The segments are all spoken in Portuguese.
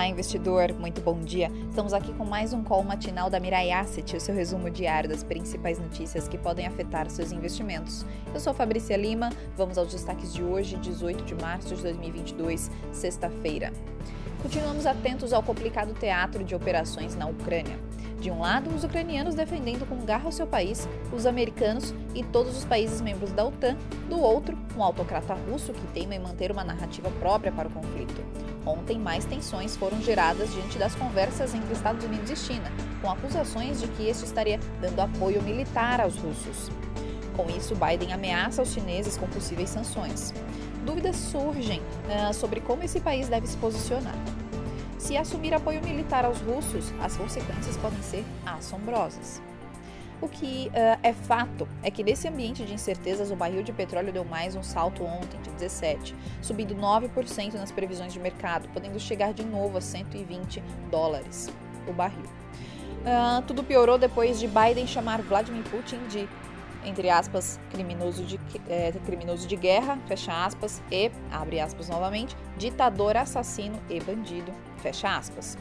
Olá, investidor, muito bom dia. Estamos aqui com mais um call matinal da Mirai Asset, o seu resumo diário das principais notícias que podem afetar seus investimentos. Eu sou Fabrícia Lima, vamos aos destaques de hoje, 18 de março de 2022, sexta-feira. Continuamos atentos ao complicado teatro de operações na Ucrânia. De um lado, os ucranianos defendendo com garra seu país, os americanos e todos os países membros da OTAN. Do outro, um autocrata russo que teima em manter uma narrativa própria para o conflito. Ontem, mais tensões foram geradas diante das conversas entre Estados Unidos e China, com acusações de que este estaria dando apoio militar aos russos. Com isso, Biden ameaça os chineses com possíveis sanções. Dúvidas surgem uh, sobre como esse país deve se posicionar. Se assumir apoio militar aos russos, as consequências podem ser assombrosas. O que uh, é fato é que nesse ambiente de incertezas, o barril de petróleo deu mais um salto ontem, de 17, subindo 9% nas previsões de mercado, podendo chegar de novo a 120 dólares o barril. Uh, tudo piorou depois de Biden chamar Vladimir Putin de entre aspas, criminoso de, é, criminoso de guerra, fecha aspas, e, abre aspas novamente, ditador, assassino e bandido, fecha aspas.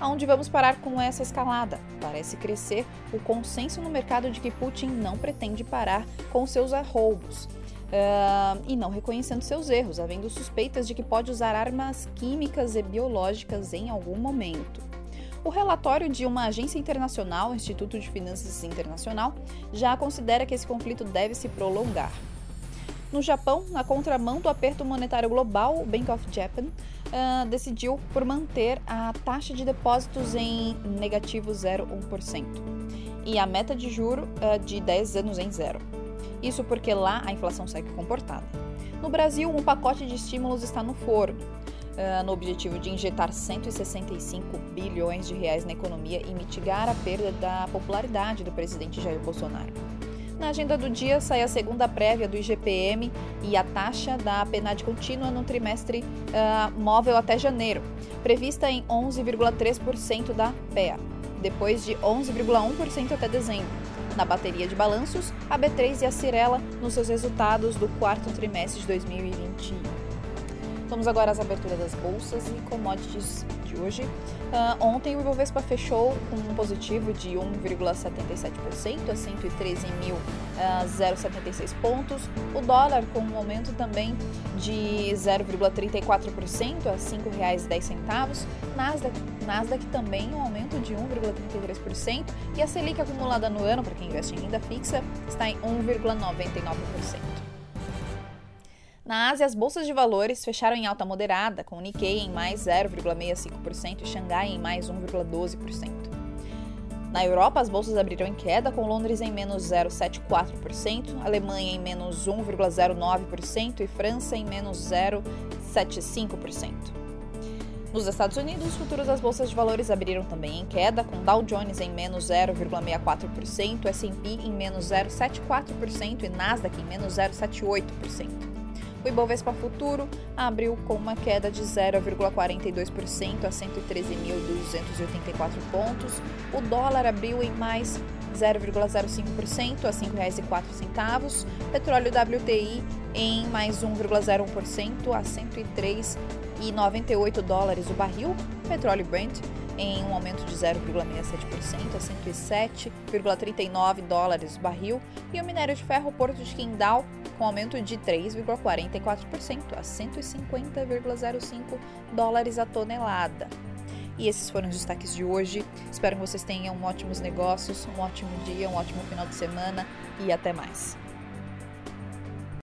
Aonde vamos parar com essa escalada? Parece crescer o consenso no mercado de que Putin não pretende parar com seus arroubos. Uh, e não reconhecendo seus erros, havendo suspeitas de que pode usar armas químicas e biológicas em algum momento. O relatório de uma agência internacional, o Instituto de Finanças Internacional, já considera que esse conflito deve se prolongar. No Japão, na contramão do aperto monetário global, o Bank of Japan uh, decidiu por manter a taxa de depósitos em negativo 0,1% e a meta de juro uh, de 10 anos em zero. Isso porque lá a inflação segue comportada. No Brasil, um pacote de estímulos está no forno no objetivo de injetar 165 bilhões de reais na economia e mitigar a perda da popularidade do presidente Jair Bolsonaro. Na agenda do dia sai a segunda prévia do IGPM e a taxa da PNAD contínua no trimestre uh, móvel até janeiro, prevista em 11,3% da PEA, depois de 11,1% até dezembro. Na bateria de balanços, a B3 e a Cirela nos seus resultados do quarto trimestre de 2021. Vamos agora às aberturas das bolsas e commodities de hoje. Uh, ontem o Ibovespa fechou com um positivo de 1,77% a 113.076 pontos. O dólar com um aumento também de 0,34% a R$ 5,10. Nasdaq, Nasdaq também um aumento de 1,33% e a Selic acumulada no ano, para quem investe em renda fixa, está em 1,99%. Na Ásia, as bolsas de valores fecharam em alta moderada, com o Nikkei em mais 0,65% e Xangai em mais 1,12%. Na Europa, as bolsas abriram em queda, com Londres em menos 0,74%, Alemanha em menos 1,09% e França em menos 0,75%. Nos Estados Unidos, os futuros das bolsas de valores abriram também em queda, com Dow Jones em menos 0,64%, S&P em menos 0,74% e Nasdaq em menos 0,78%. O Ibovespa Futuro abriu com uma queda de 0,42% a 113.284 pontos. O dólar abriu em mais 0,05% a R$ 5,04. Petróleo WTI em mais 1,01% a 103,98 dólares o barril. Petróleo Brent em um aumento de 0,67% a 107,39 dólares o barril. E o minério de ferro Porto de Qingdao com aumento de 3,44% a 150,05 dólares a tonelada. E esses foram os destaques de hoje. Espero que vocês tenham ótimos negócios, um ótimo dia, um ótimo final de semana e até mais.